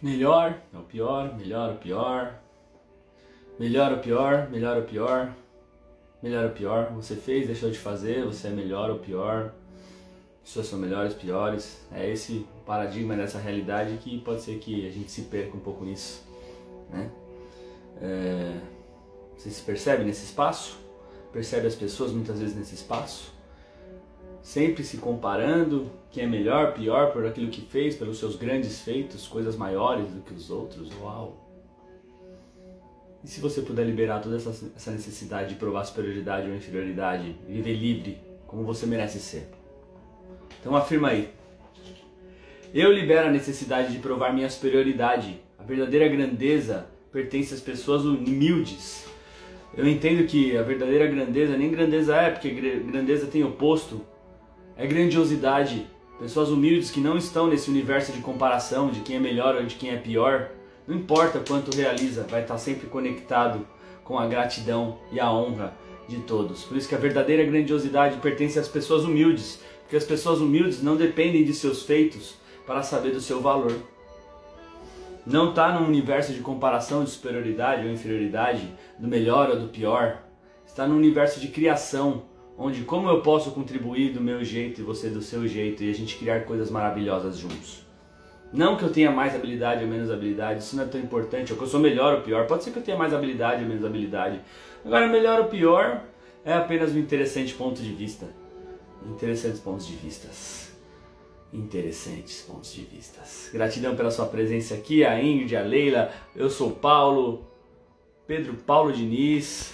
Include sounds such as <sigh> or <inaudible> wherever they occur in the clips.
Melhor é o pior, melhor o pior. Melhor ou pior, melhor ou pior. Melhor ou pior. Você fez, deixou de fazer, você é melhor ou pior. Pessoas são melhores, piores. É esse paradigma dessa realidade que pode ser que a gente se perca um pouco nisso. Né? É... Você se percebe nesse espaço? Percebe as pessoas muitas vezes nesse espaço? Sempre se comparando, quem é melhor, pior por aquilo que fez, pelos seus grandes feitos, coisas maiores do que os outros. Uau! E se você puder liberar toda essa, essa necessidade de provar superioridade ou inferioridade, viver livre, como você merece ser? Então afirma aí. Eu libero a necessidade de provar minha superioridade. A verdadeira grandeza pertence às pessoas humildes. Eu entendo que a verdadeira grandeza nem grandeza é, porque grandeza tem oposto. É grandiosidade. Pessoas humildes que não estão nesse universo de comparação de quem é melhor ou de quem é pior. Não importa quanto realiza, vai estar sempre conectado com a gratidão e a honra de todos. Por isso que a verdadeira grandiosidade pertence às pessoas humildes, porque as pessoas humildes não dependem de seus feitos para saber do seu valor. Não está num universo de comparação de superioridade ou inferioridade, do melhor ou do pior. Está num universo de criação, onde como eu posso contribuir do meu jeito e você do seu jeito e a gente criar coisas maravilhosas juntos. Não que eu tenha mais habilidade ou menos habilidade, isso não é tão importante, ou que eu sou melhor ou pior. Pode ser que eu tenha mais habilidade ou menos habilidade. Agora, melhor ou pior é apenas um interessante ponto de vista. Interessantes pontos de vistas. Interessantes pontos de vistas. Gratidão pela sua presença aqui, a Ingrid, a Leila, eu sou Paulo, Pedro Paulo Diniz,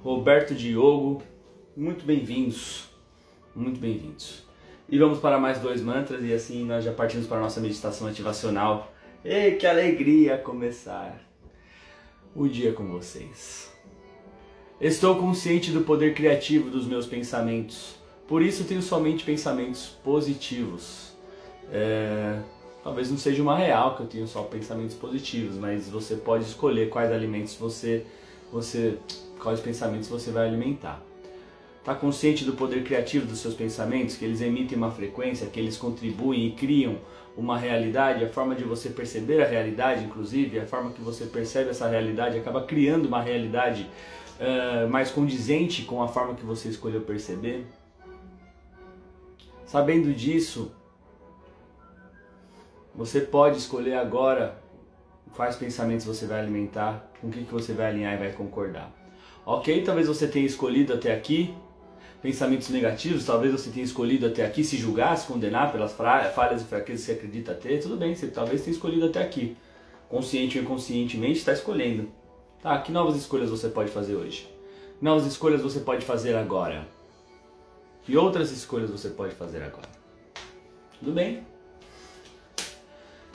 Roberto Diogo, muito bem-vindos, muito bem-vindos. E vamos para mais dois mantras e assim nós já partimos para a nossa meditação ativacional. Ei, que alegria começar o dia com vocês. Estou consciente do poder criativo dos meus pensamentos por isso tenho somente pensamentos positivos. É, talvez não seja uma real que eu tenho só pensamentos positivos, mas você pode escolher quais alimentos você, você quais pensamentos você vai alimentar. Está consciente do poder criativo dos seus pensamentos, que eles emitem uma frequência, que eles contribuem e criam uma realidade, a forma de você perceber a realidade, inclusive, a forma que você percebe essa realidade acaba criando uma realidade uh, mais condizente com a forma que você escolheu perceber. Sabendo disso, você pode escolher agora quais pensamentos você vai alimentar, com o que, que você vai alinhar e vai concordar. Ok, talvez você tenha escolhido até aqui pensamentos negativos, talvez você tenha escolhido até aqui se julgar, se condenar pelas falhas e fraquezas que você acredita ter, tudo bem, você talvez tenha escolhido até aqui. Consciente ou inconscientemente está escolhendo. Tá, que novas escolhas você pode fazer hoje? Novas escolhas você pode fazer agora? Que outras escolhas você pode fazer agora? Tudo bem?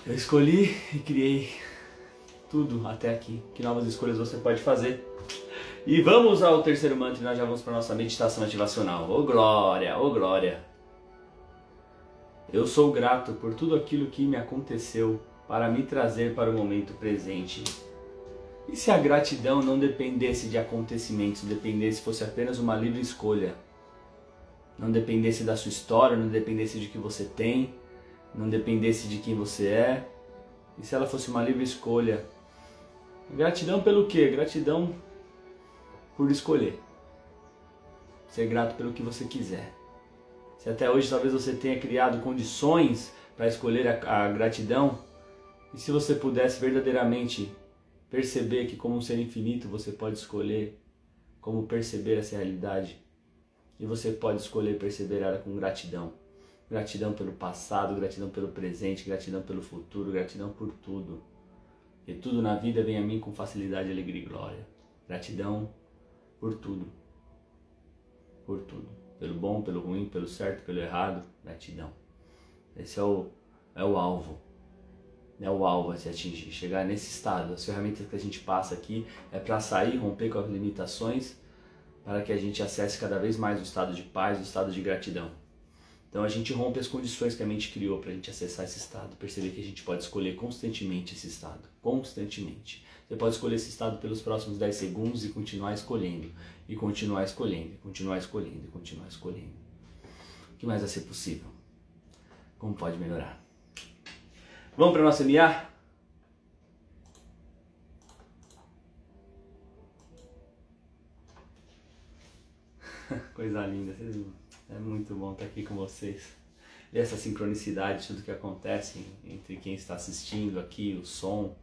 Eu escolhi e criei tudo até aqui. Que novas escolhas você pode fazer? E vamos ao terceiro mantra e nós já vamos para nossa meditação ativacional. Ô oh, glória, ô oh, glória. Eu sou grato por tudo aquilo que me aconteceu para me trazer para o momento presente. E se a gratidão não dependesse de acontecimentos, dependesse, fosse apenas uma livre escolha? não dependesse da sua história, não dependesse de que você tem, não dependesse de quem você é, e se ela fosse uma livre escolha. Gratidão pelo quê? Gratidão por escolher. Ser grato pelo que você quiser. Se até hoje talvez você tenha criado condições para escolher a, a gratidão, e se você pudesse verdadeiramente perceber que como um ser infinito você pode escolher como perceber essa realidade, e você pode escolher perseverar com gratidão. Gratidão pelo passado, gratidão pelo presente, gratidão pelo futuro, gratidão por tudo. E tudo na vida vem a mim com facilidade, alegria e glória. Gratidão por tudo. Por tudo. Pelo bom, pelo ruim, pelo certo, pelo errado. Gratidão. Esse é o, é o alvo. É o alvo a se atingir. Chegar nesse estado. As ferramentas que a gente passa aqui é para sair, romper com as limitações para que a gente acesse cada vez mais o estado de paz, o estado de gratidão. Então a gente rompe as condições que a mente criou para a gente acessar esse estado, perceber que a gente pode escolher constantemente esse estado, constantemente. Você pode escolher esse estado pelos próximos 10 segundos e continuar escolhendo, e continuar escolhendo, e continuar escolhendo, e continuar escolhendo. O que mais vai ser possível? Como pode melhorar? Vamos para nossa MA? <laughs> Coisa linda, vocês vão é muito bom estar aqui com vocês. E essa sincronicidade, tudo que acontece entre quem está assistindo aqui, o som,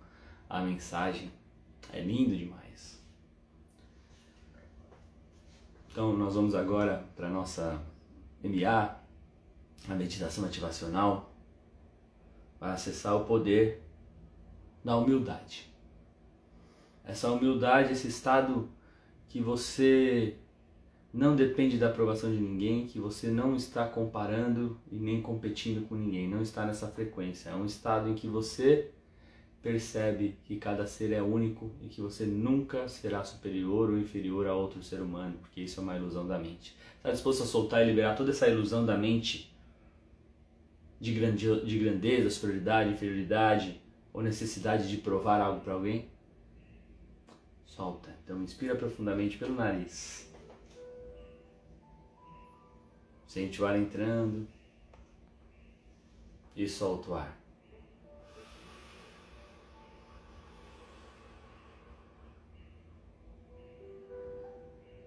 a mensagem, é lindo demais. Então, nós vamos agora para a nossa MA, a meditação ativacional, para acessar o poder da humildade. Essa humildade, esse estado que você não depende da aprovação de ninguém, que você não está comparando e nem competindo com ninguém, não está nessa frequência. É um estado em que você percebe que cada ser é único e que você nunca será superior ou inferior a outro ser humano, porque isso é uma ilusão da mente. Está disposto a soltar e liberar toda essa ilusão da mente de, de grandeza, superioridade, inferioridade ou necessidade de provar algo para alguém? Solta. Então inspira profundamente pelo nariz. Sente o ar entrando e solta o ar.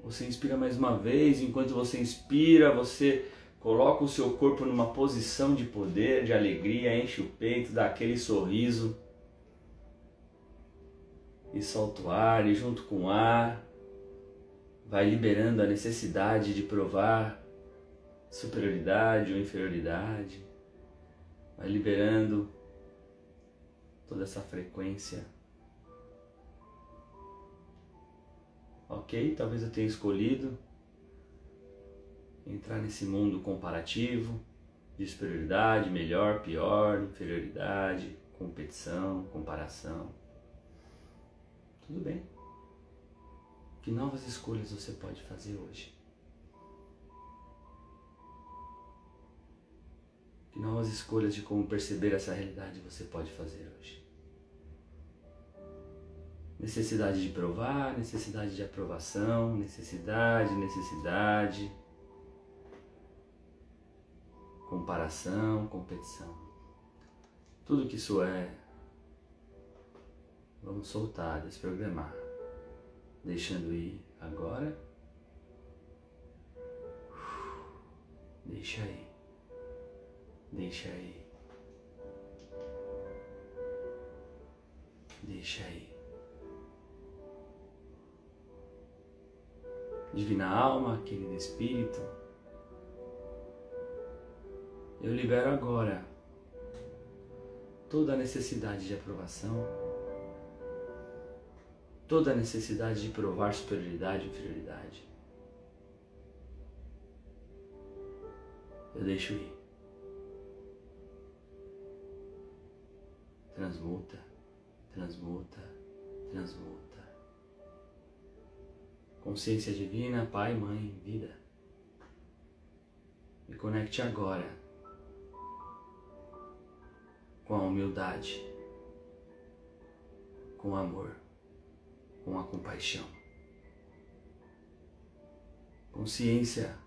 Você inspira mais uma vez, enquanto você inspira, você coloca o seu corpo numa posição de poder, de alegria, enche o peito, dá aquele sorriso e solta o ar, e junto com o ar vai liberando a necessidade de provar superioridade ou inferioridade, vai liberando toda essa frequência. Ok, talvez eu tenha escolhido entrar nesse mundo comparativo de superioridade, melhor, pior, inferioridade, competição, comparação. Tudo bem. Que novas escolhas você pode fazer hoje? Que novas escolhas de como perceber essa realidade você pode fazer hoje? Necessidade de provar, necessidade de aprovação, necessidade, necessidade, comparação, competição. Tudo que isso é, vamos soltar, desprogramar, deixando ir agora. Deixa aí. Deixa aí. Deixa aí. Divina Alma, querido Espírito, eu libero agora toda a necessidade de aprovação, toda a necessidade de provar superioridade e inferioridade. Eu deixo ir. Transmuta, transmuta, transmuta. Consciência divina, Pai, Mãe, vida. Me conecte agora com a humildade, com o amor, com a compaixão. Consciência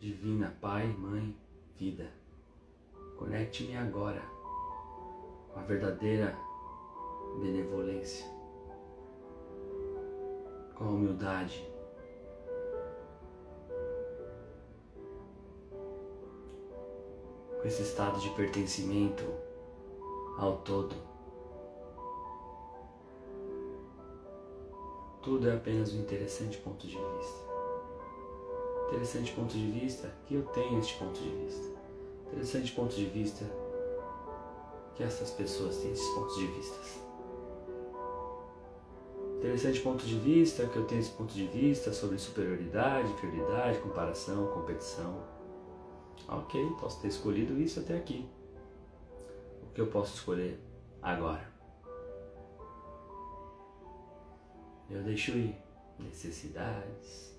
divina, Pai, Mãe, vida. Conecte-me agora a verdadeira benevolência, com a humildade. Com esse estado de pertencimento ao todo. Tudo é apenas um interessante ponto de vista. Interessante ponto de vista que eu tenho este ponto de vista. Interessante ponto de vista que essas pessoas têm esses pontos de vista. Interessante ponto de vista que eu tenho esse ponto de vista sobre superioridade, inferioridade, comparação, competição. Ok, posso ter escolhido isso até aqui. O que eu posso escolher agora? Eu deixo ir necessidades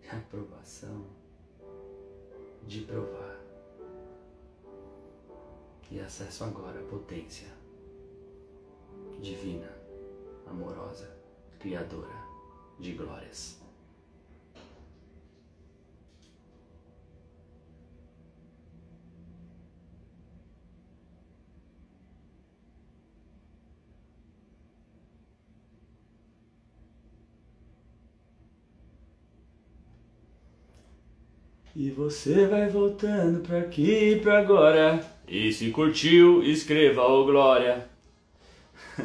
de <laughs> aprovação, de provar e acesso agora a potência divina, amorosa, criadora de glórias. E você vai voltando pra aqui e pra agora. E se curtiu, escreva ô glória. <laughs>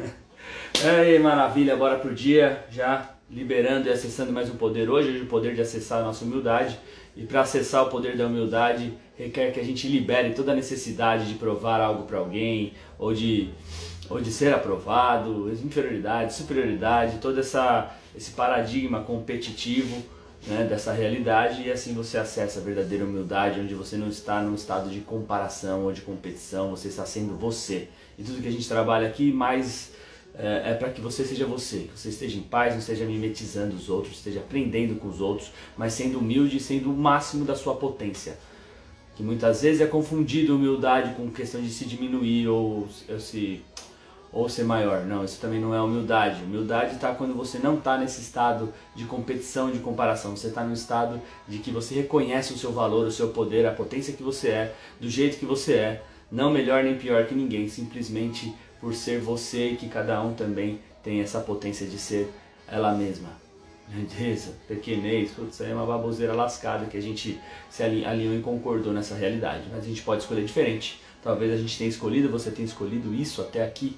Aí, maravilha, bora pro dia já liberando e acessando mais um poder hoje, hoje o poder de acessar a nossa humildade. E para acessar o poder da humildade, requer que a gente libere toda a necessidade de provar algo para alguém, ou de, ou de ser aprovado, inferioridade, superioridade, todo essa, esse paradigma competitivo né, dessa realidade, e assim você acessa a verdadeira humildade, onde você não está num estado de comparação ou de competição, você está sendo você. E tudo que a gente trabalha aqui, mais é, é para que você seja você, que você esteja em paz, não esteja mimetizando os outros, esteja aprendendo com os outros, mas sendo humilde e sendo o máximo da sua potência. Que muitas vezes é confundido humildade com questão de se diminuir ou, ou se ou ser maior. Não, isso também não é humildade. Humildade está quando você não está nesse estado de competição, de comparação. Você está no estado de que você reconhece o seu valor, o seu poder, a potência que você é, do jeito que você é, não melhor nem pior que ninguém, simplesmente por ser você e que cada um também tem essa potência de ser ela mesma. Grandeza, pequenez, putz, aí é uma baboseira lascada que a gente se alinhou e concordou nessa realidade. Mas a gente pode escolher diferente. Talvez a gente tenha escolhido, você tenha escolhido isso até aqui.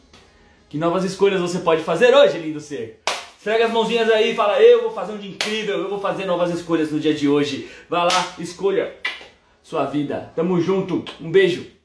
Que novas escolhas você pode fazer hoje, lindo ser? Esfrega as mãozinhas aí e fala, eu vou fazer um dia incrível, eu vou fazer novas escolhas no dia de hoje. Vá lá, escolha sua vida. Tamo junto, um beijo.